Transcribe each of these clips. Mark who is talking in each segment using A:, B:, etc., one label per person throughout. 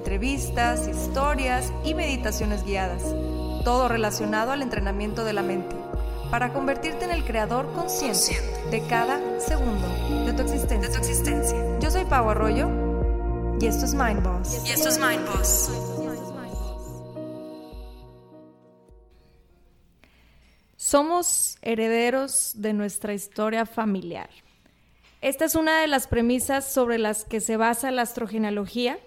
A: entrevistas, historias y meditaciones guiadas, todo relacionado al entrenamiento de la mente, para convertirte en el creador consciente de cada segundo de tu existencia. Yo soy Pau Arroyo y esto es Mind Boss.
B: Y esto es Mind Boss.
A: Somos herederos de nuestra historia familiar. Esta es una de las premisas sobre las que se basa la astrogenealogía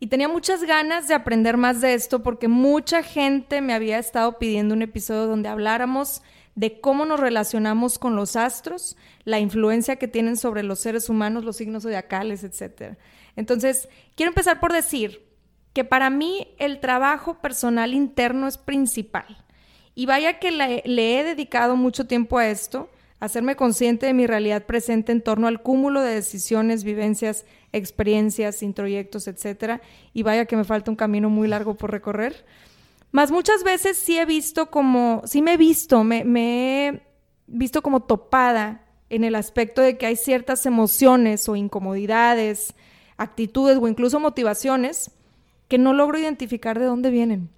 A: y tenía muchas ganas de aprender más de esto porque mucha gente me había estado pidiendo un episodio donde habláramos de cómo nos relacionamos con los astros, la influencia que tienen sobre los seres humanos, los signos zodiacales, etc. Entonces, quiero empezar por decir que para mí el trabajo personal interno es principal. Y vaya que le, le he dedicado mucho tiempo a esto hacerme consciente de mi realidad presente en torno al cúmulo de decisiones, vivencias, experiencias, introyectos, etcétera, y vaya que me falta un camino muy largo por recorrer. Más muchas veces sí he visto como, sí me he visto, me, me he visto como topada en el aspecto de que hay ciertas emociones o incomodidades, actitudes o incluso motivaciones que no logro identificar de dónde vienen.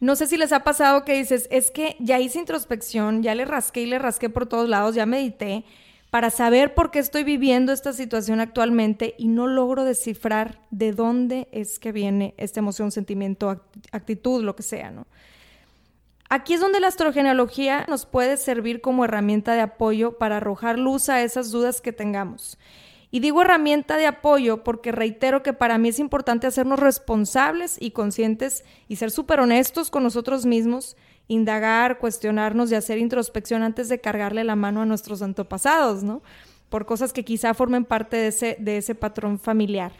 A: No sé si les ha pasado que dices, es que ya hice introspección, ya le rasqué y le rasqué por todos lados, ya medité para saber por qué estoy viviendo esta situación actualmente y no logro descifrar de dónde es que viene esta emoción, sentimiento, actitud, lo que sea, ¿no? Aquí es donde la astrogenealogía nos puede servir como herramienta de apoyo para arrojar luz a esas dudas que tengamos. Y digo herramienta de apoyo porque reitero que para mí es importante hacernos responsables y conscientes y ser súper honestos con nosotros mismos, indagar, cuestionarnos y hacer introspección antes de cargarle la mano a nuestros antepasados, ¿no? Por cosas que quizá formen parte de ese, de ese patrón familiar.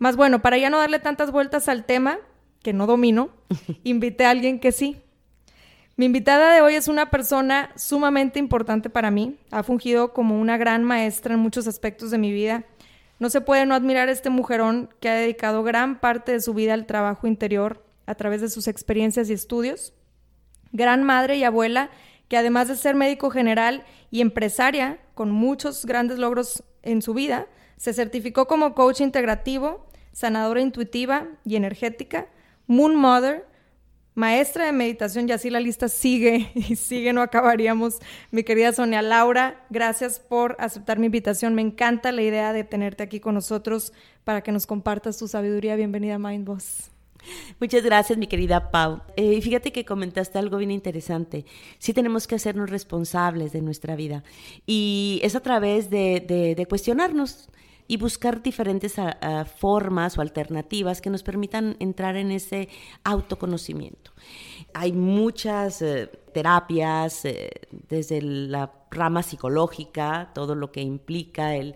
A: Más bueno, para ya no darle tantas vueltas al tema, que no domino, invité a alguien que sí, mi invitada de hoy es una persona sumamente importante para mí. Ha fungido como una gran maestra en muchos aspectos de mi vida. No se puede no admirar a este mujerón que ha dedicado gran parte de su vida al trabajo interior a través de sus experiencias y estudios. Gran madre y abuela que además de ser médico general y empresaria con muchos grandes logros en su vida, se certificó como coach integrativo, sanadora intuitiva y energética, Moon Mother, maestra de meditación y así la lista sigue y sigue, no acabaríamos. Mi querida Sonia Laura, gracias por aceptar mi invitación. Me encanta la idea de tenerte aquí con nosotros para que nos compartas tu sabiduría. Bienvenida a Mind Boss.
B: Muchas gracias, mi querida Pau. Eh, fíjate que comentaste algo bien interesante. Sí tenemos que hacernos responsables de nuestra vida y es a través de, de cuestionarnos y buscar diferentes ah, ah, formas o alternativas que nos permitan entrar en ese autoconocimiento. Hay muchas eh, terapias eh, desde la rama psicológica, todo lo que implica el,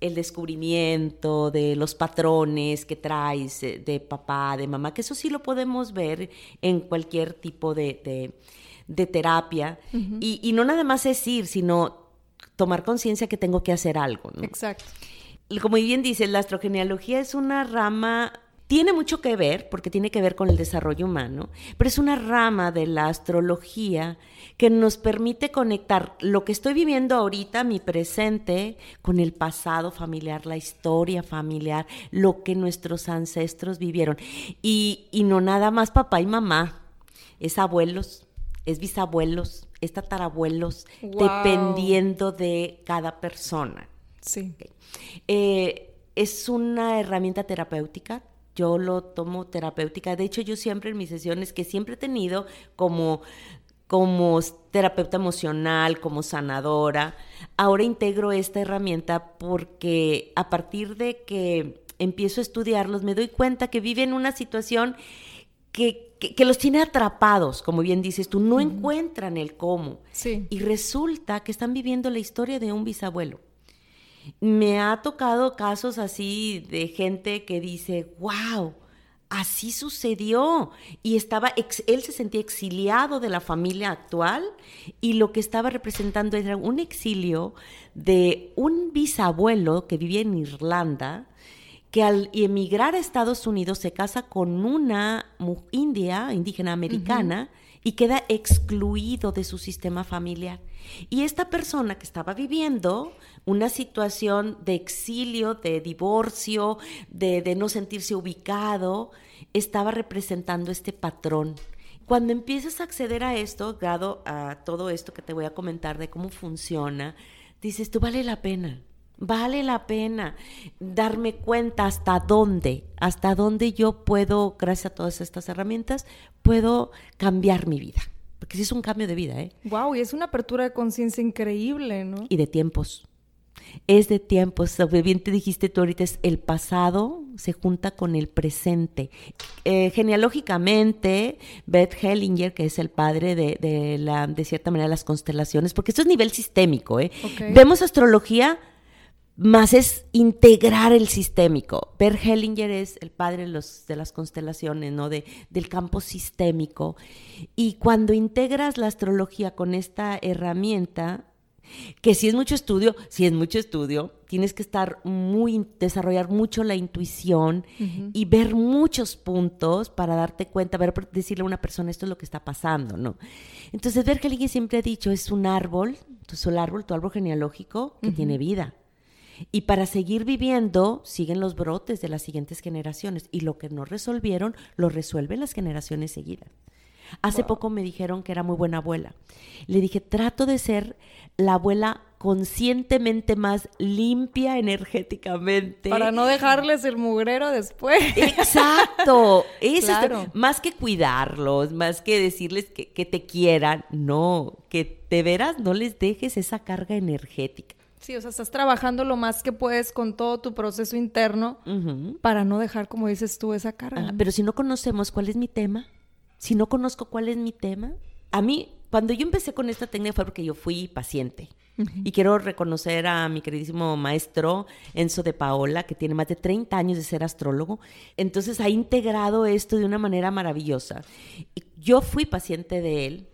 B: descubrimiento de los patrones que traes eh, de papá, de mamá, que eso sí lo podemos ver en cualquier tipo de, terapia. y, y, no nada más es ir, sino tomar conciencia que tengo que hacer algo.
A: Exacto
B: como bien dice, la astrogenealogía es una rama tiene mucho que ver, porque tiene que ver con el desarrollo humano, pero es una rama de la astrología que nos permite conectar lo que estoy viviendo ahorita, mi presente, con el pasado familiar, la historia familiar, lo que nuestros ancestros vivieron. Y, no nada más papá y mamá, es abuelos, es bisabuelos, es tatarabuelos, dependiendo de cada persona.
A: Sí.
B: Eh, es una herramienta terapéutica. Yo lo tomo terapéutica. De hecho, yo siempre en mis sesiones que siempre he tenido como como terapeuta emocional, como sanadora, ahora integro esta herramienta porque a partir de que empiezo a estudiarlos me doy cuenta que viven una situación que, que, los tiene atrapados, como bien dices tú, no encuentran el cómo.
A: Sí.
B: Y resulta que están viviendo la historia de un bisabuelo. Me ha tocado casos así de gente que dice, wow, así sucedió. Y estaba, él se sentía exiliado de la familia actual y lo que estaba representando era un exilio de un bisabuelo que vivía en Irlanda, que al emigrar a Estados Unidos se casa con una india, indígena americana, y queda excluido de su sistema familiar. Y esta persona que estaba viviendo una situación de exilio, de divorcio, de, no sentirse ubicado, estaba representando este patrón. Cuando empiezas a acceder a esto, dado a todo esto que te voy a comentar de cómo funciona, dices, tú vale la pena, vale la pena darme cuenta hasta dónde, hasta dónde yo puedo, gracias a todas estas herramientas, puedo cambiar mi vida. Porque sí es un cambio de vida, ¿eh?
A: Wow, y es una apertura de conciencia increíble, ¿no?
B: Y de tiempos. Es de tiempos. Bien te dijiste tú ahorita, es el pasado se junta con el presente. Eh, genealógicamente, Beth Hellinger, que es el padre de, la, de cierta manera las constelaciones, porque esto es nivel sistémico, ¿eh? Vemos astrología más es integrar el sistémico. Bert Hellinger es el padre de, los, de las constelaciones, ¿no? De, del campo sistémico. Y cuando integras la astrología con esta herramienta, que si es mucho estudio, si es mucho estudio, tienes que estar muy, desarrollar mucho la intuición y ver muchos puntos para darte cuenta, ver, decirle a una persona esto es lo que está pasando, ¿no? Entonces, Hellinger siempre ha dicho, es un árbol, tu el árbol, tu árbol genealógico que tiene vida y para seguir viviendo, siguen los brotes de las siguientes generaciones. Y lo que no resolvieron, lo resuelven las generaciones seguidas. Hace poco me dijeron que era muy buena abuela. Le dije, trato de ser la abuela conscientemente más limpia energéticamente.
A: Para no dejarles el mugrero después.
B: Exacto. Eso más que cuidarlos, más que decirles que, que te quieran, no, que de veras no les dejes esa carga energética.
A: Sí, o sea, estás trabajando lo más que puedes con todo tu proceso interno para no dejar, como dices tú, esa carga.
B: pero si no conocemos cuál es mi tema, si no conozco cuál es mi tema, a mí, cuando yo empecé con esta técnica fue porque yo fui paciente. Y quiero reconocer a mi queridísimo maestro Enzo de Paola, que tiene más de 30 años de ser astrólogo. Entonces ha integrado esto de una manera maravillosa. Yo fui paciente de él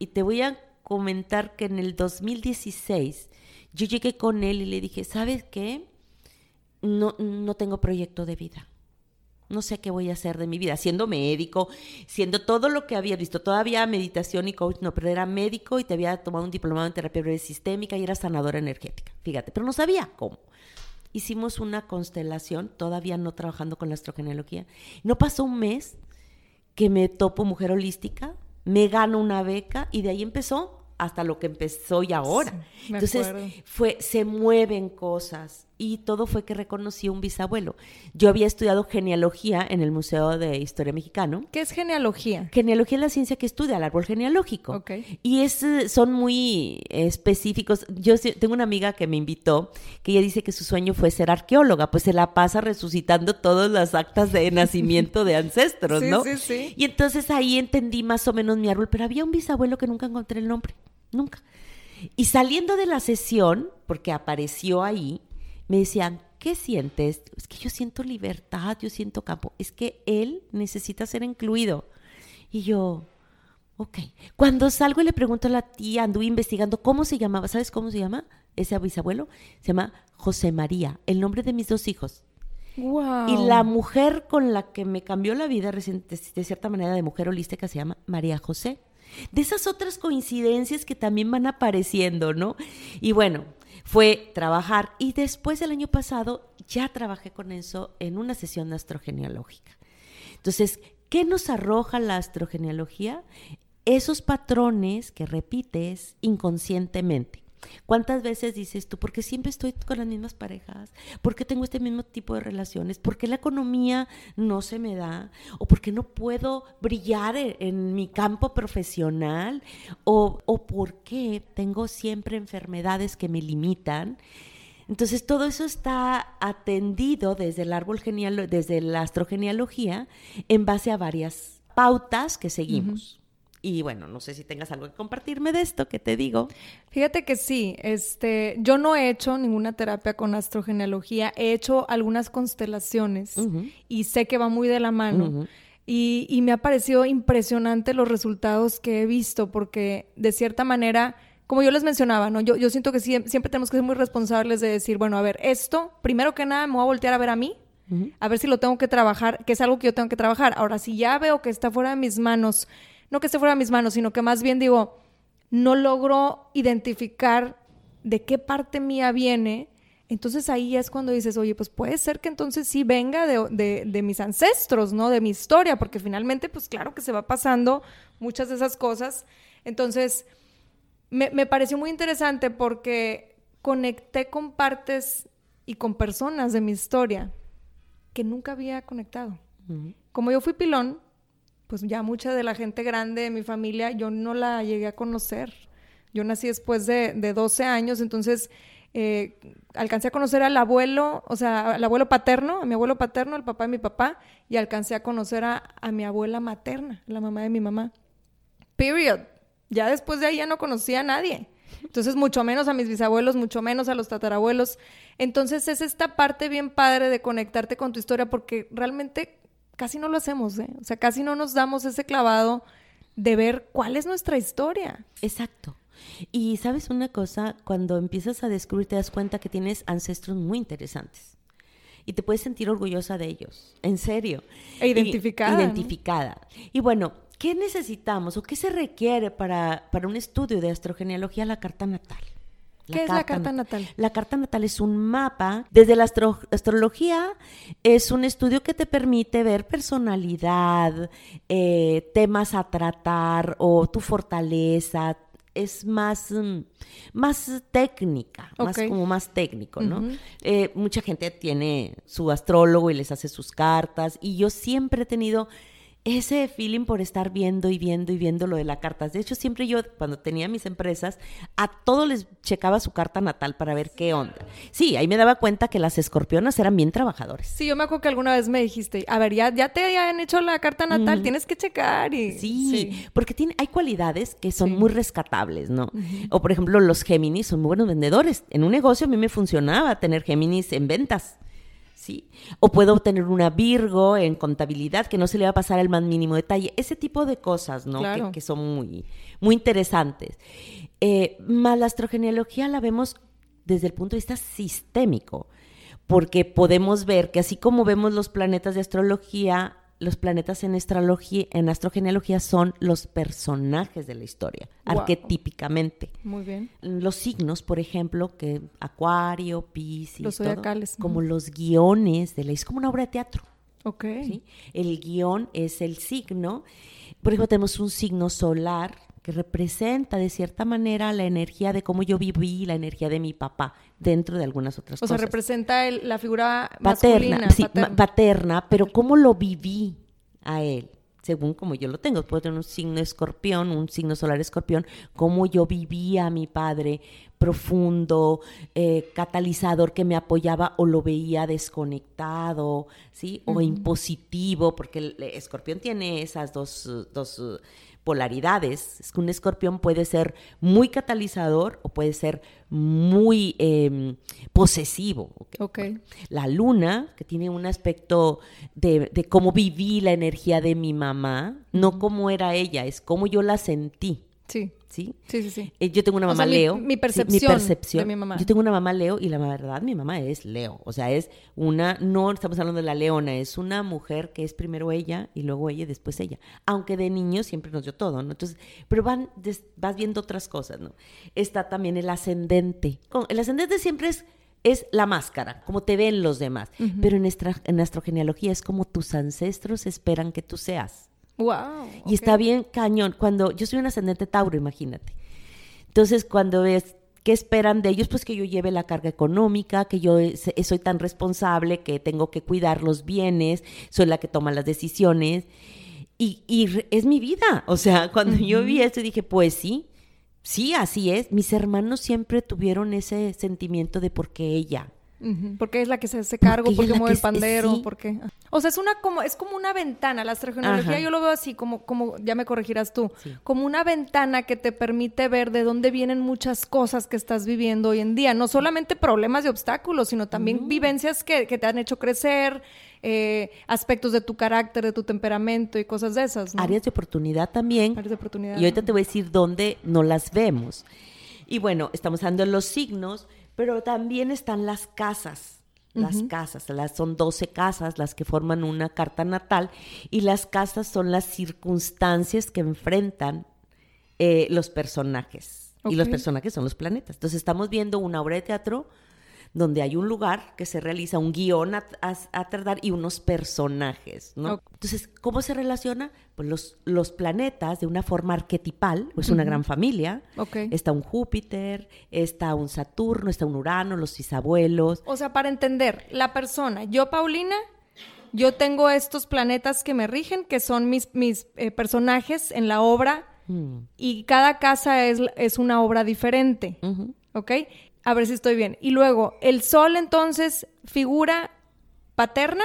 B: y te voy a comentar que en el 2016 yo llegué con él y le dije, ¿sabes qué? No, no tengo proyecto de vida. No sé qué voy a hacer de mi vida, siendo médico, siendo todo lo que había visto. Todavía meditación y coach, no, pero era médico y te había tomado un diplomado en terapia breve sistémica y era sanadora energética. Fíjate, pero no sabía cómo. Hicimos una constelación, todavía no trabajando con la astrogenealogía. No pasó un mes que me topo mujer holística, me gano una beca y de ahí empezó hasta lo que empezó y ahora. Entonces, fue, se mueven cosas y todo fue que reconocí un bisabuelo. Yo había estudiado genealogía en el Museo de Historia Mexicano.
A: ¿Qué es genealogía?
B: Genealogía es la ciencia que estudia el árbol genealógico. Y es, son muy específicos. Yo tengo una amiga que me invitó, que ella dice que su sueño fue ser arqueóloga, pues se la pasa resucitando todas las actas de nacimiento de ancestros, ¿no? Sí, sí. Y entonces ahí entendí más o menos mi árbol, pero había un bisabuelo que nunca encontré el nombre, nunca. Y saliendo de la sesión, porque apareció ahí, me decían, ¿qué sientes? Es que yo siento libertad, yo siento campo. Es que él necesita ser incluido. Y yo, ok. Cuando salgo y le pregunto a la tía, anduve investigando cómo se llamaba, ¿sabes cómo se llama? Ese bisabuelo se llama José María, el nombre de mis dos hijos. Wow. Y la mujer con la que me cambió la vida reciente, de cierta manera de mujer holística se llama María José. De esas otras coincidencias que también van apareciendo, ¿no? Y bueno, fue trabajar y después del año pasado ya trabajé con eso en una sesión astrogenealógica. Entonces, ¿qué nos arroja la astrogenealogía? Esos patrones que repites inconscientemente. ¿Cuántas veces dices tú, porque siempre estoy con las mismas parejas? ¿Por qué tengo este mismo tipo de relaciones? ¿Por qué la economía no se me da? ¿O por qué no puedo brillar e-, en, mi campo profesional? ¿O, ¿O por qué tengo siempre enfermedades que me limitan? Entonces todo eso está atendido desde el árbol genial, desde la astrogenealogía, en base a varias pautas que seguimos. Y bueno, no sé si tengas algo que compartirme de esto que te digo.
A: Fíjate que sí, este, yo no he hecho ninguna terapia con astrogenealogía, he hecho algunas constelaciones y sé que va muy de la mano. y, y me ha parecido impresionante los resultados que he visto, porque de cierta manera como yo les mencionaba, ¿no? Yo, yo siento que siempre tenemos que ser muy responsables de decir, bueno, a ver, esto, primero que nada, me voy a voltear a ver a mí, a ver si lo tengo que trabajar, que es algo que yo tengo que trabajar. Ahora, si ya veo que está fuera de mis manos, no que esté fuera de mis manos, sino que más bien digo, no logro identificar de qué parte mía viene, entonces ahí es cuando dices, oye, pues puede ser que entonces sí venga de, de, mis ancestros, ¿no? De mi historia, porque finalmente, pues claro que se va pasando muchas de esas cosas. Entonces, me, me pareció muy interesante porque conecté con partes y con personas de mi historia que nunca había conectado. Como yo fui pilón, pues ya mucha de la gente grande de mi familia yo no la llegué a conocer. Yo nací después de, de 12 años, entonces eh, alcancé a conocer al abuelo, o sea, al abuelo paterno, a mi abuelo paterno, al papá de mi papá, y alcancé a conocer a, a mi abuela materna, la mamá de mi mamá. Period. Ya después de ahí ya no conocía a nadie. Entonces, mucho menos a mis bisabuelos, mucho menos a los tatarabuelos. Entonces, es esta parte bien padre de conectarte con tu historia porque realmente casi no lo hacemos, ¿eh? O sea, casi no nos damos ese clavado de ver cuál es nuestra historia.
B: Exacto. Y sabes una cosa, cuando empiezas a descubrir te das cuenta que tienes ancestros muy interesantes. Y te puedes sentir orgullosa de ellos, en serio.
A: E identificada.
B: identificada. Y bueno, ¿qué necesitamos o qué se requiere para, para un estudio de astrogenealogía? La carta natal.
A: ¿Qué es la carta natal?
B: La carta natal es un mapa. Desde la astrología es un estudio que te permite ver personalidad, eh, temas a tratar o tu fortaleza. Es más, mm, más técnica, más como más técnico, ¿no? Eh, mucha gente tiene su astrólogo y les hace sus cartas y yo siempre he tenido ese feeling por estar viendo y viendo y viendo lo de la carta. De hecho, siempre yo, cuando tenía mis empresas, a todos les checaba su carta natal para ver qué onda. Sí, ahí me daba cuenta que las escorpionas eran bien trabajadores.
A: Sí, yo me acuerdo que alguna vez me dijiste, a ver, ya, ya te han hecho la carta natal, tienes que checar. Y...
B: Sí, porque tiene, hay cualidades que son muy rescatables, ¿no? O por ejemplo, los Géminis son muy buenos vendedores. En un negocio a mí me funcionaba tener Géminis en ventas. ¿Sí? O puedo tener una Virgo en contabilidad que no se le va a pasar el más mínimo detalle. Ese tipo de cosas, ¿no? Que, son muy, muy interesantes. Eh, más la astrogenealogía la vemos desde el punto de vista sistémico, porque podemos ver que así como vemos los planetas de astrología, los planetas en astrología, en astrogenealogía son los personajes de la historia, arquetípicamente.
A: Muy bien.
B: Los signos, por ejemplo, que Acuario, Piscis,
A: los zodiacales,
B: como los guiones de la es como una obra de teatro.
A: Ok.
B: El guion es el signo. Por ejemplo, tenemos un signo solar que representa de cierta manera la energía de cómo yo viví, la energía de mi papá dentro de algunas otras cosas.
A: O sea, representa la figura
B: paterna,
A: masculina,
B: sí, paterna. pero cómo lo viví a él según como yo lo tengo. Puedo tener un signo escorpión, un signo solar escorpión, cómo yo vivía a mi padre profundo, eh, catalizador que me apoyaba o lo veía desconectado, ¿sí? O impositivo, porque el escorpión tiene esas dos, dos polaridades. Es que un escorpión puede ser muy catalizador o puede ser muy em, posesivo.
A: Okay.
B: La luna, que tiene un aspecto de, cómo viví la energía de mi mamá, no cómo era ella, es cómo yo la sentí.
A: Sí.
B: ¿sí?
A: Sí, sí,
B: eh, yo tengo una mamá Leo.
A: Mi, percepción, de mi mamá.
B: Yo tengo una mamá Leo y la verdad mi mamá es Leo. O sea, es una, no estamos hablando de la leona, es una mujer que es primero ella y luego ella y después ella. Aunque de niño siempre nos dio todo, ¿no? Entonces, pero van, vas viendo otras cosas, ¿no? Está también el ascendente. El ascendente siempre es es la máscara, como te ven los demás. Pero en nuestra, en nuestra genealogía es como tus ancestros esperan que tú seas.
A: Wow.
B: Y está bien cañón. Cuando yo soy un ascendente Tauro, imagínate. Entonces, cuando ves qué esperan de ellos, pues que yo lleve la carga económica, que yo soy tan responsable, que tengo que cuidar los bienes, soy la que toma las decisiones. Y, es mi vida. O sea, cuando yo vi esto dije, pues sí, sí, así es. Mis hermanos siempre tuvieron ese sentimiento de por qué ella,
A: Porque es la que se hace cargo,
B: Porque
A: mueve el pandero,
B: es- sí.
A: porque... O sea, es una como es como una ventana, la astrología
B: Ajá.
A: yo lo veo así como como ya me corregirás tú,
B: Sí.
A: como una ventana que te permite ver de dónde vienen muchas cosas que estás viviendo hoy en día, no solamente problemas y obstáculos, sino también vivencias que, que te han hecho crecer, eh, aspectos de tu carácter, de tu temperamento y cosas de esas, ¿no?
B: Áreas de oportunidad también.
A: Áreas de oportunidad.
B: Y ahorita te voy a decir dónde no las vemos. Y bueno, estamos hablando de los signos, pero también están las casas. Las casas, las, son 12 casas las que forman una carta natal y las casas son las circunstancias que enfrentan eh, los personajes. Y los personajes son los planetas. Entonces estamos viendo una obra de teatro donde hay un lugar que se realiza un guion a, a- a tardar y unos personajes, ¿no? Entonces, ¿cómo se relaciona? Pues los, los planetas de una forma arquetipal, es una gran familia.
A: Ok.
B: Está un Júpiter, está un Saturno, está un Urano, los bisabuelos.
A: O sea, para entender, la persona, yo Paulina, yo tengo estos planetas que me rigen, que son mis, mis eh, personajes en la obra,
B: Mm,
A: y cada casa es, es una obra diferente. ¿ok? A ver si estoy bien. Y luego, el sol entonces figura paterna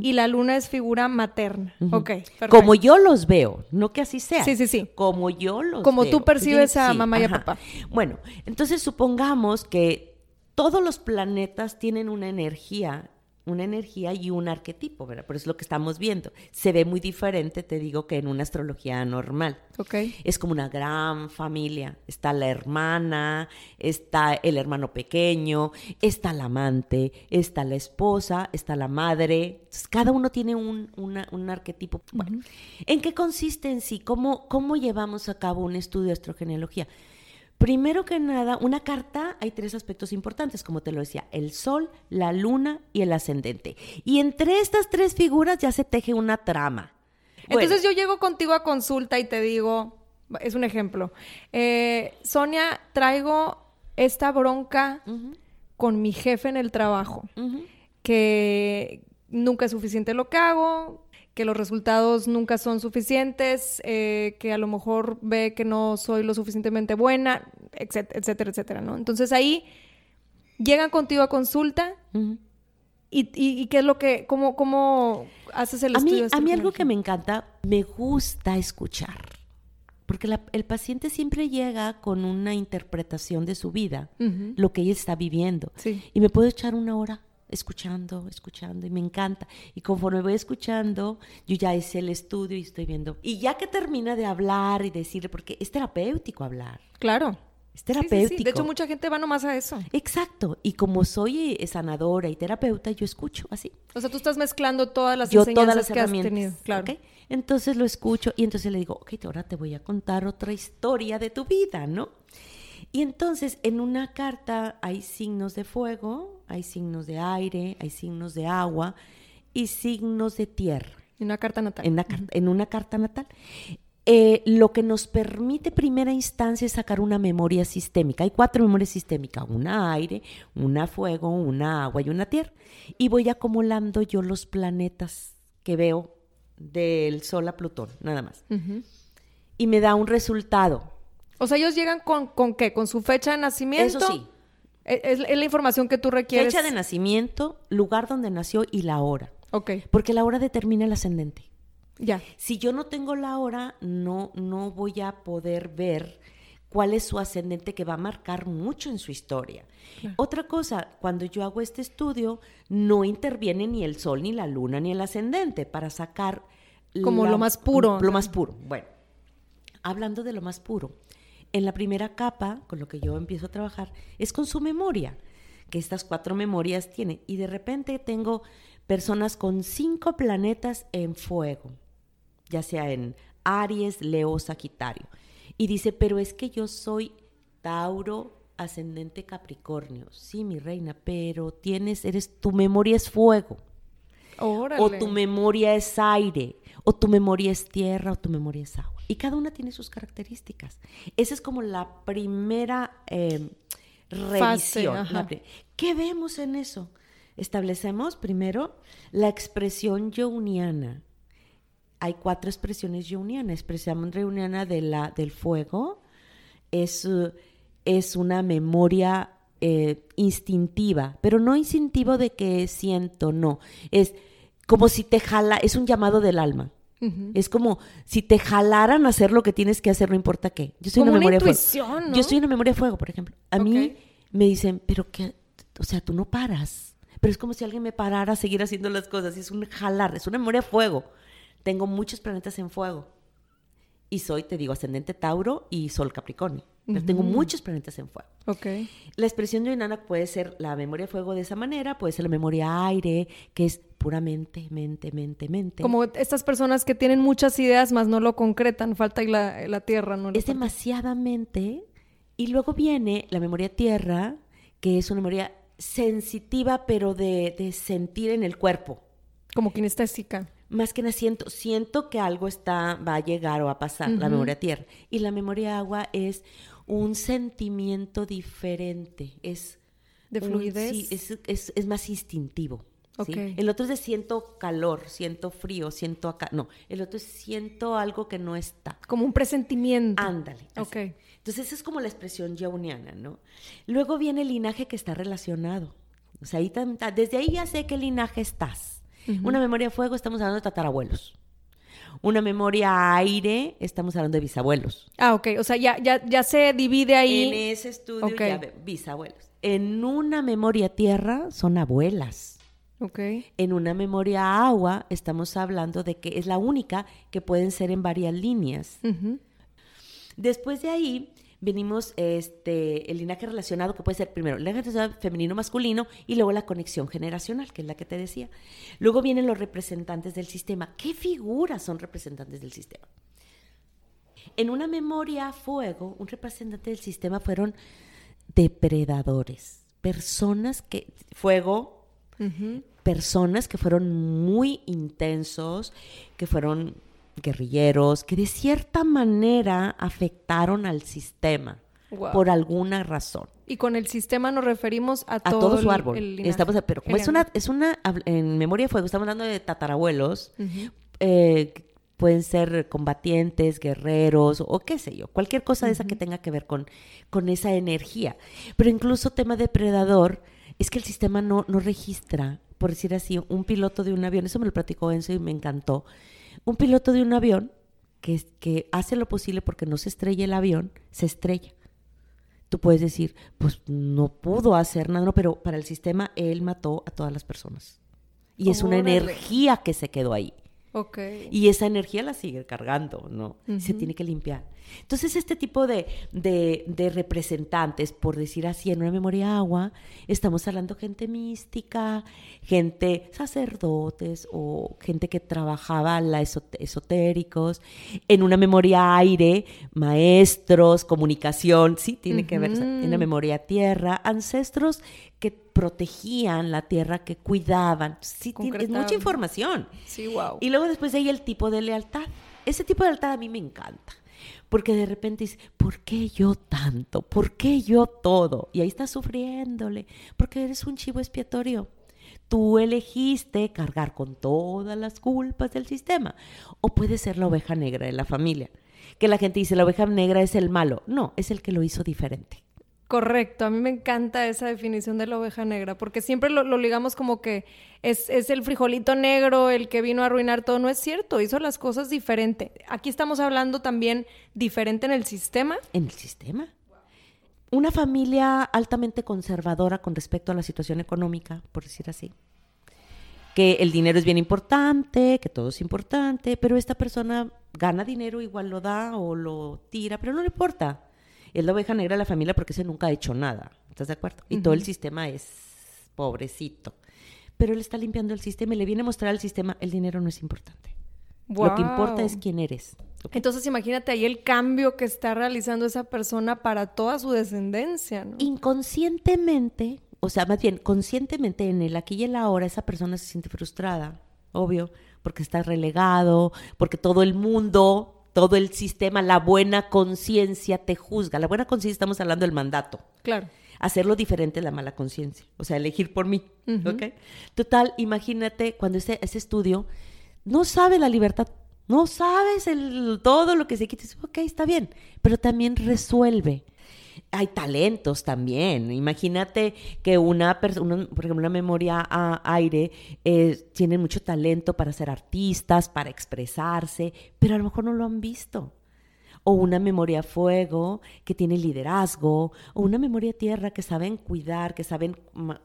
A: y la luna es figura materna. Ok, perfecto.
B: Como yo los veo, no que así sea.
A: Sí, sí, sí.
B: Como yo los
A: Como
B: veo.
A: tú percibes a
B: Sí,
A: mamá y a papá.
B: Bueno, entonces supongamos que todos los planetas tienen una energía, una energía y un arquetipo, ¿verdad? Por eso es lo que estamos viendo. Se ve muy diferente, te digo, que en una astrología normal.
A: Ok.
B: Es como una gran familia. Está la hermana, está el hermano pequeño, está la amante, está la esposa, está la madre. Entonces, cada uno tiene un, una- un arquetipo. Bueno, ¿en qué consiste en sí? ¿Cómo, ¿Cómo llevamos a cabo un estudio de astrogenealogía? Primero que nada, una carta hay tres aspectos importantes, como te lo decía, el sol, la luna y el ascendente. Y entre estas tres figuras ya se teje una trama. Bueno,
A: Entonces yo llego contigo a consulta y te digo, es un ejemplo, eh, Sonia, traigo esta bronca con mi jefe en el trabajo, que nunca es suficiente lo que hago, que los resultados nunca son suficientes, eh, que a lo mejor ve que no soy lo suficientemente buena, etcétera, etcétera, etcétera, ¿no? Entonces ahí llegan contigo a consulta y, y- y qué es lo que, cómo, cómo haces el
B: A mí,
A: estudio. de
B: a mí algo que me encanta, me gusta escuchar. Porque la- el paciente siempre llega con una interpretación de su vida, lo que ella está viviendo.
A: Sí.
B: Y me puedo echar una hora escuchando, escuchando, y me encanta. Y conforme voy escuchando, yo ya hice el estudio y estoy viendo. Y ya que termina de hablar y decirle, porque es terapéutico hablar,
A: Claro.
B: es
A: Sí, sí, sí.
B: terapéutico.
A: De hecho, mucha gente va nomás a eso.
B: Exacto. Y como soy eh, sanadora y terapeuta, yo escucho así.
A: O sea, tú estás mezclando todas las
B: yo
A: enseñanzas
B: todas las
A: que has tenido. Claro.
B: Entonces lo escucho y entonces le digo, ok, ahora te voy a contar otra historia de tu vida, ¿no? Y entonces en una carta hay signos de fuego, hay signos de aire, hay signos de agua y signos de tierra
A: Y una carta natal.
B: en una, car- en una carta natal. Eh, lo que nos permite primera instancia es sacar una memoria sistémica. Hay cuatro memorias sistémicas, una aire, una fuego, una agua y una tierra. Y voy acumulando yo los planetas que veo del Sol a Plutón, nada más. Y me da un resultado.
A: O sea, ellos llegan con, con qué? ¿Con su fecha de nacimiento?
B: Eso sí.
A: E- Es, es la información que tú requieres.
B: Fecha de nacimiento, lugar donde nació y la hora.
A: Ok,
B: Porque la hora determina el ascendente.
A: ya.
B: Si yo no tengo la hora, no, no voy a poder ver cuál es su ascendente que va a marcar mucho en su historia. Otra cosa, cuando yo hago este estudio, no interviene ni el sol, ni la luna, ni el ascendente para sacar...
A: Como lo más puro,
B: Lo
A: ¿no?
B: más puro. Bueno, hablando de lo más puro, en la primera capa, con lo que yo empiezo a trabajar, es con su memoria, que estas cuatro memorias tiene. Y de repente tengo personas con cinco planetas en fuego, ya sea en Aries, Leo, Sagitario. Y dice, pero es que yo soy Tauro, ascendente Capricornio. Sí, mi reina, pero tienes, eres, tu memoria es fuego.
A: Órale.
B: O tu memoria es aire, o tu memoria es tierra, o tu memoria es agua. Y cada una tiene sus características. Esa es como la primera eh,
A: Fase,
B: revisión. ¿Qué vemos en eso? Establecemos primero la expresión junguiana. Hay cuatro expresiones junguianas. Expresión junguiana de la, del fuego es, es una memoria eh, instintiva, pero no instintivo de que siento, no. Es como si te jala, es un llamado del alma. Es como si te jalaran a hacer lo que tienes que hacer, no importa qué. Yo soy
A: Como
B: una
A: una
B: memoria de fuego.
A: ¿no?
B: Yo soy una memoria de fuego, por ejemplo. A mí me dicen, pero que, o sea, tú no paras. Pero es como si alguien me parara a seguir haciendo las cosas. Es un jalar, es una memoria de fuego. Tengo muchos planetas en fuego. Y soy, te digo, ascendente Tauro y Sol Capricornio. Pero tengo muchos planetas en fuego.
A: Ok.
B: La expresión de Inanna puede ser la memoria de fuego de esa manera, puede ser la memoria aire, que es puramente, mente, mente, mente.
A: Como estas personas que tienen muchas ideas, más no lo concretan, falta la, la tierra, ¿no?
B: Es demasiadamente. Y luego viene la memoria tierra, que es una memoria sensitiva, pero de, de sentir en el cuerpo.
A: Como kinestésica.
B: Más que nada siento, siento que algo está, va a llegar o va a pasar, la memoria tierra. Y la memoria agua es un sentimiento diferente, es
A: De
B: un-
A: fluidez.
B: sí, es, es- es más instintivo. El otro es de siento calor, siento frío, siento acá. No, el otro es siento algo que no está.
A: Como un presentimiento.
B: Ándale. así.
A: Ok.
B: Entonces, esa es como la expresión yauniana, ¿no? Luego viene el linaje que está relacionado. O sea, ahí desde ahí ya sé qué linaje estás. Una memoria de fuego, estamos hablando de tatarabuelos. Una memoria aire, estamos hablando de bisabuelos.
A: Ah, ok. O sea, ya, ya, ya se divide ahí.
B: En ese estudio
A: Ok.
B: ya ve- bisabuelos. En una memoria tierra son abuelas.
A: Ok.
B: En una memoria agua estamos hablando de que es la única que pueden ser en varias líneas. Después de ahí venimos este el linaje relacionado que puede ser primero el linaje relacionado femenino masculino y luego la conexión generacional, que es la que te decía. Luego vienen los representantes del sistema. ¿Qué figuras son representantes del sistema? En una memoria a fuego, un representante del sistema fueron depredadores, personas que fuego personas que fueron muy intensos, que fueron guerrilleros, que de cierta manera afectaron al sistema
A: Wow.
B: por alguna razón.
A: Y con el sistema nos referimos a,
B: A
A: todo,
B: su árbol.
A: el.
B: Estamos, pero como es una, es una, en memoria de fuego, estamos hablando de tatarabuelos, eh, pueden ser combatientes, guerreros o qué sé yo, cualquier cosa de esa que tenga que ver con, con esa energía. Pero incluso tema depredador, es que el sistema no, no registra, por decir así, un piloto de un avión, eso me lo platicó Enzo y me encantó, un piloto de un avión que, que hace lo posible porque no se estrelle el avión, se estrella. Tú puedes decir, pues no pudo hacer nada, no, pero para el sistema él mató a todas las personas. Y es una energía que se quedó ahí.
A: Ok.
B: Y esa energía la sigue cargando, ¿no? Se tiene que limpiar. Entonces, este tipo de, de- de representantes, por decir así, en una memoria agua, estamos hablando gente mística, gente sacerdotes o gente que trabajaba la esot- esotéricos. En una memoria aire, maestros, comunicación, sí, tiene que ver. en una memoria tierra, ancestros que protegían la tierra, que cuidaban. Sí, es mucha información.
A: Sí, wow.
B: Y luego después de ahí el tipo de lealtad. Ese tipo de lealtad a mí me encanta. Porque de repente dices, ¿por qué yo tanto? ¿Por qué yo todo? Y ahí estás sufriéndole. Porque eres un chivo expiatorio. Tú elegiste cargar con todas las culpas del sistema. O puede ser la oveja negra de la familia. Que la gente dice, la oveja negra es el malo. No, es el que lo hizo diferente.
A: Correcto, a mí me encanta esa definición de la oveja negra, porque siempre lo, lo ligamos como que es, es el frijolito negro el que vino a arruinar todo. No es cierto, hizo las cosas diferente. Aquí estamos hablando también diferente en el sistema.
B: en el sistema. Una familia altamente conservadora con respecto a la situación económica, por decir así. Que el dinero es bien importante, que todo es importante, pero esta persona gana dinero, igual lo da o lo tira, pero no le importa. Es la oveja negra de la familia porque ese nunca ha hecho nada. ¿Estás de acuerdo? Y todo el sistema es pobrecito. Pero él está limpiando el sistema y le viene a mostrar al sistema el dinero no es importante. Lo que importa es quién eres.
A: Entonces imagínate ahí el cambio que está realizando esa persona para toda su descendencia, ¿no?
B: inconscientemente, o sea, más bien conscientemente en el aquí y el ahora, esa persona se siente frustrada, obvio, porque está relegado, porque todo el mundo, todo el sistema, la buena conciencia te juzga. La buena conciencia estamos hablando del mandato.
A: Claro.
B: Hacerlo diferente es la mala conciencia, o sea, elegir por mí. ¿ok? Total, imagínate cuando ese, ese estudio no sabe la libertad, no sabes el, todo lo que se quita, ok, está bien, pero también resuelve. Hay talentos también. Imagínate que una persona, por ejemplo, una memoria a aire, eh, tiene mucho talento para ser artistas, para expresarse, pero a lo mejor no lo han visto. O una memoria a fuego que tiene liderazgo, o una memoria a tierra que saben cuidar, que saben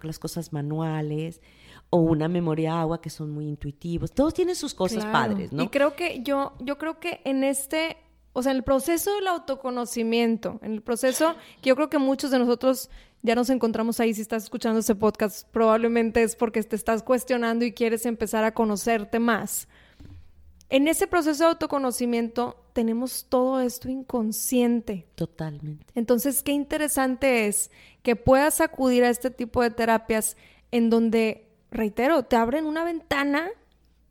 B: las cosas manuales, o una memoria a agua que son muy intuitivos. Todos tienen sus cosas padres, ¿no?
A: Y creo que yo, yo creo que en este o sea, en el proceso del autoconocimiento, en el proceso que yo creo que muchos de nosotros ya nos encontramos ahí, si estás escuchando ese podcast, probablemente es porque te estás cuestionando y quieres empezar a conocerte más. En ese proceso de autoconocimiento tenemos todo esto inconsciente.
B: Totalmente.
A: Entonces, qué interesante es que puedas acudir a este tipo de terapias en donde, reitero, te abren una ventana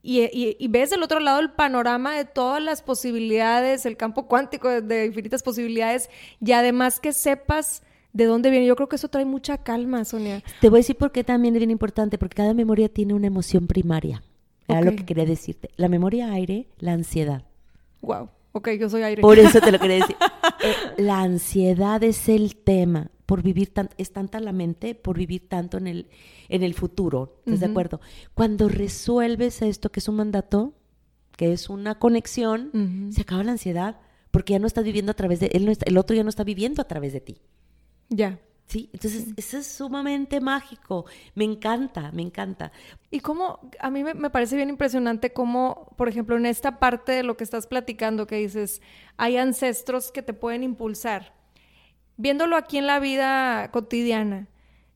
A: y, ves del otro lado el panorama de todas las posibilidades, el campo cuántico de, infinitas posibilidades y además que sepas de dónde viene. Yo creo que eso trae mucha calma, Sonia.
B: Te voy a decir por qué también es bien importante, porque cada memoria tiene una emoción primaria. Era lo que quería decirte. La memoria aire, la ansiedad.
A: Wow. Ok, yo soy aire.
B: Por eso te lo quería decir. Eh, la ansiedad es el tema por vivir tan, es tanta la mente por vivir tanto en el, en el futuro, ¿estás de acuerdo? Cuando resuelves esto que es un mandato, que es una conexión, se acaba la ansiedad, porque ya no estás viviendo a través de, él el otro ya no está viviendo a través de ti.
A: Ya.
B: Sí, entonces eso es sumamente mágico, me encanta, me encanta.
A: Y cómo, a mí me, me, parece bien impresionante cómo, por ejemplo, en esta parte de lo que estás platicando, que dices, hay ancestros que te pueden impulsar viéndolo aquí en la vida cotidiana,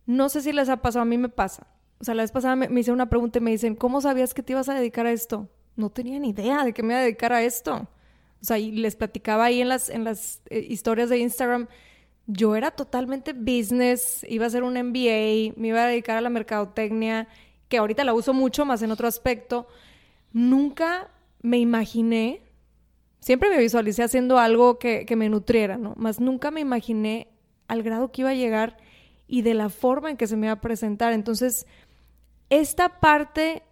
A: no sé si les ha pasado, a mí me pasa. O sea, la vez pasada me, hice una pregunta y me dicen, ¿cómo sabías que te ibas a dedicar a esto? No tenía ni idea de que me iba a dedicar a esto. O sea, y les platicaba ahí en las, en las eh, historias de Instagram, yo era totalmente business, iba a hacer un MBA, me iba a dedicar a la mercadotecnia, que ahorita la uso mucho más en otro aspecto. Nunca me imaginé Siempre me visualicé haciendo algo que, me nutriera, ¿no? Más nunca me imaginé al grado que iba a llegar y de la forma en que se me iba a presentar. Entonces, esta parte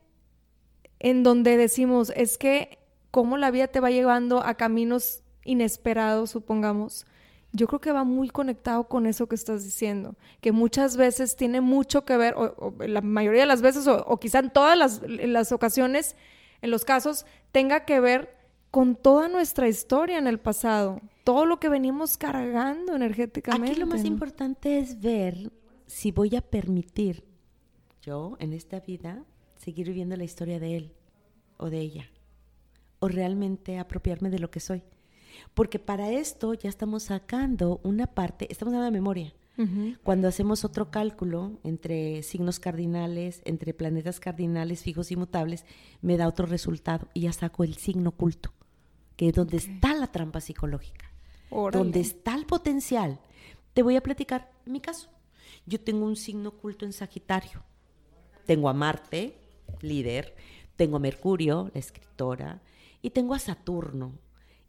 A: en donde decimos es que cómo la vida te va llevando a caminos inesperados, supongamos, yo creo que va muy conectado con eso que estás diciendo, que muchas veces tiene mucho que ver, o, la mayoría de las veces, o, o quizá en todas las, las ocasiones, en los casos, tenga que ver con toda nuestra historia en el pasado, todo lo que venimos cargando energéticamente.
B: Aquí lo más importante es ver si voy a permitir yo en esta vida seguir viviendo la historia de él o de ella, o realmente apropiarme de lo que soy. Porque para esto ya estamos sacando una parte, estamos hablando de memoria. Cuando hacemos otro cálculo entre signos cardinales, entre planetas cardinales fijos y mutables, me da otro resultado y ya saco el signo oculto que es donde está la trampa psicológica, donde está el potencial. Te voy a platicar mi caso. Yo tengo un signo oculto en Sagitario. Tengo a Marte, líder, tengo a Mercurio, la escritora, y tengo a Saturno.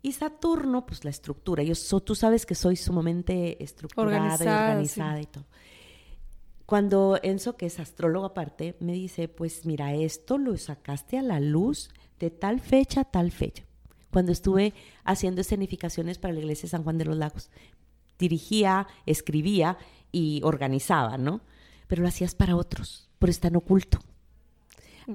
B: Y Saturno, pues la estructura. Yo tú sabes que soy sumamente estructurada y organizada y todo. Cuando Enzo, que es astrólogo aparte, me dice, pues mira, esto lo sacaste a la luz de tal fecha a tal fecha cuando estuve haciendo escenificaciones para la iglesia de San Juan de los Lagos. Dirigía, escribía y organizaba, ¿no? Pero lo hacías para otros, por estar oculto.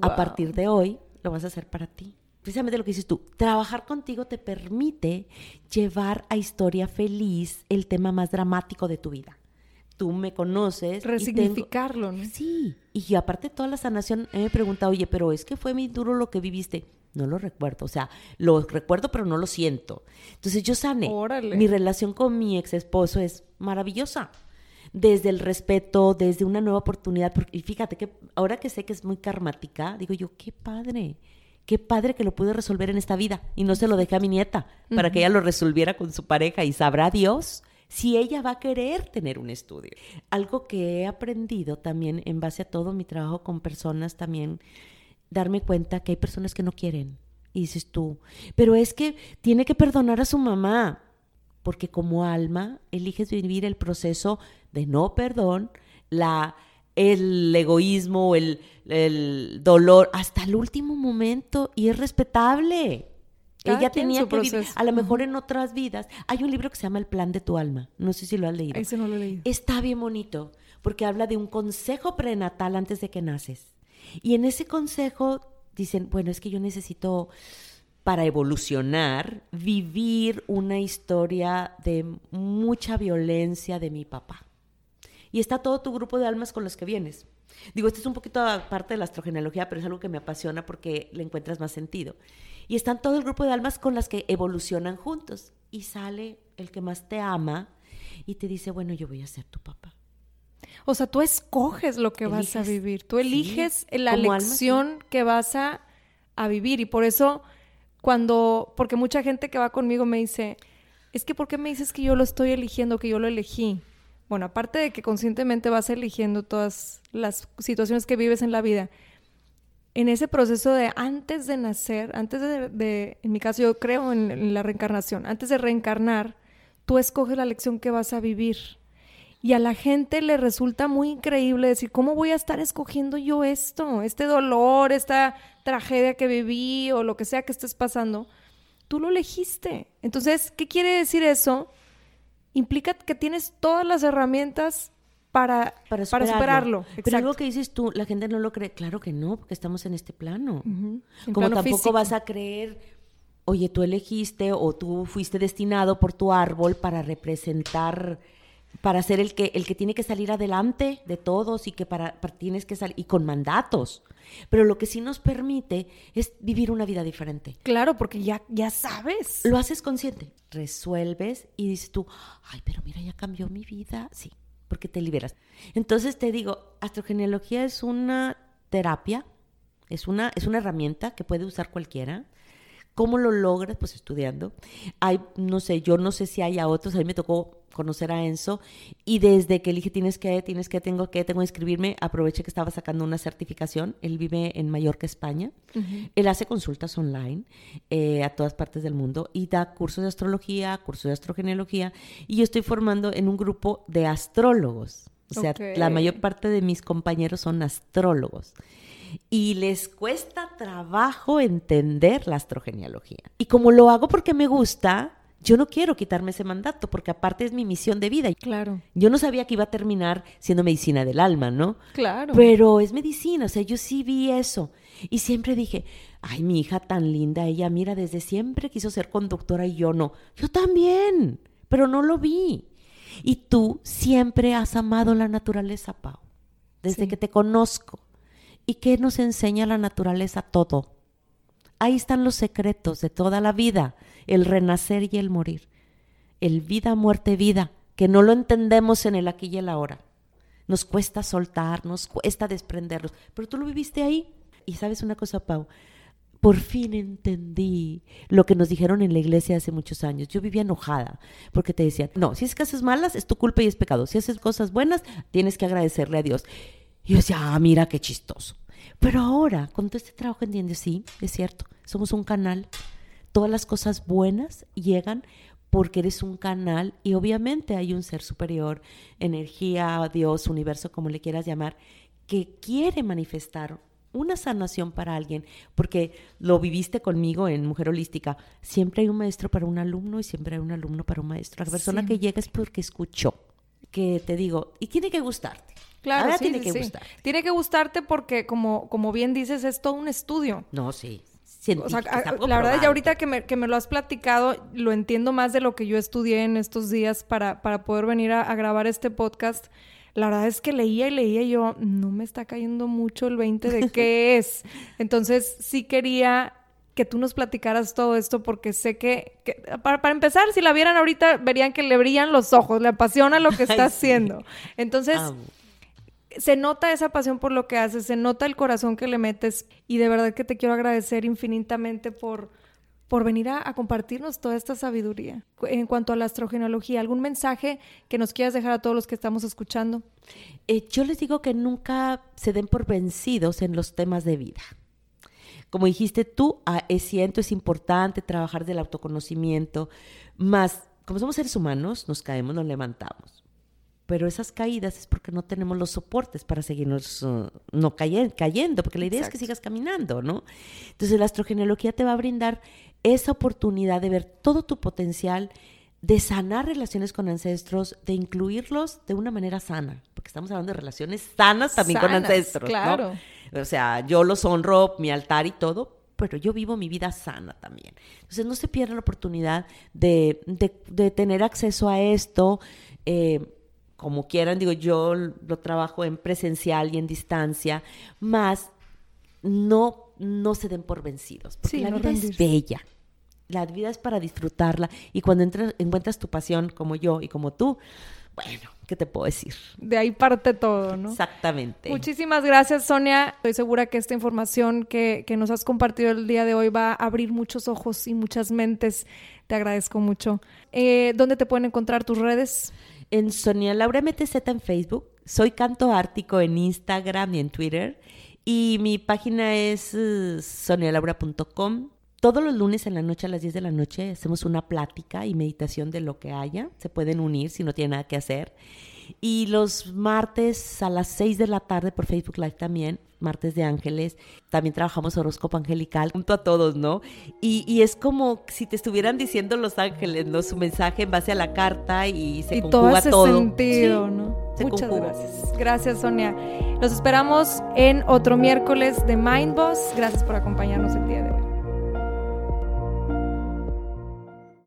B: A partir de hoy lo vas a hacer para ti. Precisamente lo que dices tú, trabajar contigo te permite llevar a historia feliz el tema más dramático de tu vida. Tú me conoces.
A: Resignificarlo, ¿no?
B: Sí. Y aparte toda la sanación, me pregunta, oye, pero es que fue muy duro lo que viviste. No lo recuerdo, o sea, lo recuerdo pero no lo siento. Entonces yo sané. Mi relación con mi ex esposo es maravillosa. Desde el respeto, desde una nueva oportunidad. y fíjate que ahora que sé que es muy karmática, digo yo, qué padre. Qué padre que lo pude resolver en esta vida y no se lo dejé a mi nieta para que ella lo resolviera con su pareja y sabrá Dios si ella va a querer tener un estudio. Algo que he aprendido también en base a todo mi trabajo con personas también darme cuenta que hay personas que no quieren. Y dices tú, pero es que tiene que perdonar a su mamá, porque como alma eliges vivir el proceso de no perdón, la, el egoísmo, el, el dolor, hasta el último momento, y es respetable.
A: Cada
B: Ella tenía que vivir, a lo mejor en otras vidas. Hay un libro que se llama El plan de tu alma. No sé si lo has leído.
A: Ese no lo he leído.
B: Está bien bonito, porque habla de un consejo prenatal antes de que naces. Y en ese consejo dicen, bueno, es que yo necesito, para evolucionar, vivir una historia de mucha violencia de mi papá. Y está todo tu grupo de almas con los que vienes. Digo, esto es un poquito aparte de la astrogenealogía, pero es algo que me apasiona porque le encuentras más sentido. Y están todo el grupo de almas con las que evolucionan juntos. Y sale el que más te ama y te dice, bueno, yo voy a ser tu papá.
A: O sea, tú escoges lo que vas a vivir. Tú
B: sí,
A: eliges la
B: alma,
A: lección que vas a, a vivir. Y por eso, cuando, porque mucha gente que va conmigo me dice, es que ¿por qué me dices que yo lo estoy eligiendo, que yo lo elegí? Bueno, aparte de que conscientemente vas eligiendo todas las situaciones que vives en la vida, en ese proceso de antes de nacer, antes de, de- en mi caso yo creo en, en la reencarnación, antes de reencarnar, tú escoges la lección que vas a vivir. Y a la gente le resulta muy increíble decir, ¿cómo voy a estar escogiendo yo esto? Este dolor, esta tragedia que viví o lo que sea que estés pasando. Tú lo elegiste. Entonces, ¿qué quiere decir eso? Implica que tienes todas las herramientas para,
B: Para
A: para
B: superarlo. Pero algo que dices tú, la gente no lo cree. Claro que no, porque estamos en este plano.
A: En
B: Como
A: plano
B: tampoco
A: físico.
B: vas a creer, oye, tú elegiste o tú fuiste destinado por tu árbol para representar, para ser el que, el que tiene que salir adelante de todos y que para, para- tienes que salir, y con mandatos. Pero lo que sí nos permite es vivir una vida diferente.
A: Claro, porque ya, ya sabes.
B: Lo haces consciente, resuelves y dices tú, ay, pero mira, ya cambió mi vida. Sí, porque te liberas. Entonces te digo, astrogenealogía es una terapia, es una, es una herramienta que puede usar cualquiera. ¿Cómo lo logras? Pues estudiando. Hay, no sé, yo no sé si hay a otros, a mí me tocó conocer a Enzo y desde que elige tienes que, tienes que, tengo que, tengo que inscribirme, aproveché que estaba sacando una certificación. Él vive en Mallorca, España. Él hace consultas online eh, a todas partes del mundo y da cursos de astrología, cursos de astrogenealogía y yo estoy formando en un grupo de astrólogos. O sea, la mayor parte de mis compañeros son astrólogos y les cuesta trabajo entender la astrogenealogía. Y como lo hago porque me gusta, yo no quiero quitarme ese mandato porque aparte es mi misión de vida.
A: Claro,
B: Yo no sabía que iba a terminar siendo medicina del alma, ¿no?
A: claro.
B: Pero es medicina, o sea, yo sí vi eso. Y siempre dije, ay, mi hija tan linda, ella mira, desde siempre quiso ser conductora y yo no. Yo también, pero no lo vi. Y tú siempre has amado la naturaleza, Pau, desde
A: Sí.
B: que te conozco. ¿Y qué nos enseña la naturaleza? Todo. Ahí están los secretos de toda la vida, el renacer y el morir. El vida, muerte, vida, que no lo entendemos en el aquí y el ahora. Nos cuesta soltar, nos cuesta desprendernos, pero tú lo viviste ahí. Y sabes una cosa, Pau, por fin entendí lo que nos dijeron en la iglesia hace muchos años. Yo vivía enojada porque te decían, no, si es que haces malas es tu culpa y es pecado. Si haces cosas buenas, tienes que agradecerle a Dios. Y yo decía, ah, mira qué chistoso. Pero ahora, con todo este trabajo entiendes, sí, es cierto, somos un canal. Todas las cosas buenas llegan porque eres un canal y obviamente hay un ser superior, energía, Dios, universo, como le quieras llamar, que quiere manifestar una sanación para alguien, porque lo viviste conmigo en Mujer Holística. Siempre hay un maestro para un alumno y siempre hay un alumno para un maestro. La persona que llega es porque escuchó. Que te digo, y tiene que gustarte.
A: Claro,
B: Ahora
A: sí,
B: tiene
A: sí,
B: que
A: sí.
B: gustarte.
A: Tiene que gustarte porque, como, como bien dices, es todo un estudio.
B: No, sí.
A: O sea, la verdad, ya ahorita que me, que me lo has platicado, lo entiendo más de lo que yo estudié en estos días para, para poder venir a, a grabar este podcast. La verdad es que leía y leía y yo, no me está cayendo mucho el 20 de qué es. Entonces, sí quería que tú nos platicaras todo esto porque sé que, que- para, para empezar, si la vieran ahorita, verían que le brillan los ojos, le apasiona lo que está
B: Ay, sí.
A: haciendo. Entonces,
B: Amo.
A: Se nota esa pasión por lo que haces, se nota el corazón que le metes y de verdad que te quiero agradecer infinitamente por, por venir a, compartirnos toda esta sabiduría. En cuanto a la astrogenealogía, ¿algún mensaje que nos quieras dejar a todos los que estamos escuchando?
B: Eh, yo les digo que nunca se den por vencidos en los temas de vida. Como dijiste tú, ah, es cierto, es importante trabajar del autoconocimiento, más como somos seres humanos, nos caemos, nos levantamos. Pero esas caídas es porque no tenemos los soportes para seguirnos uh, no caye- cayendo, porque la idea es que sigas caminando, ¿no? Entonces la astrogenealogía te va a brindar esa oportunidad de ver todo tu potencial, de sanar relaciones con ancestros, de incluirlos de una manera sana, porque estamos hablando de relaciones sanas también con ancestros, claro. O sea, yo los honro, mi altar y todo, pero yo vivo mi vida sana también. Entonces no se pierda la oportunidad de, tener acceso a esto. Eh, como quieran, digo, yo lo trabajo en presencial y en distancia, más no, no se den por vencidos, porque la vida es bella. La vida es para disfrutarla y cuando encuentras tu pasión como yo y como tú, bueno, ¿qué te puedo decir?
A: De ahí parte todo, ¿no?
B: Exactamente.
A: Muchísimas gracias, Sonia. Estoy segura que esta información que, que, nos has compartido el día de hoy va a abrir muchos ojos y muchas mentes. Te agradezco mucho. Eh, ¿Dónde te pueden encontrar tus redes?
B: En Sonia Laura MTZ en Facebook. Soy Canto Ártico en Instagram y en Twitter. Y mi página es uh, sonialaura.com. Todos los lunes en la noche a las 10 de la noche hacemos una plática y meditación de lo que haya. Se pueden unir si no tienen nada que hacer. Y los martes a las 6 de la tarde por Facebook Live también, martes de ángeles, también trabajamos horóscopo angelical junto a todos, ¿no? Y, es como si te estuvieran diciendo los ángeles, ¿no? Su mensaje en base a la carta y se y todo ese
A: sentido, ¿no? Muchas gracias. Gracias, Sonia. Los esperamos en otro miércoles de Mind Boss. Gracias por acompañarnos el día de hoy.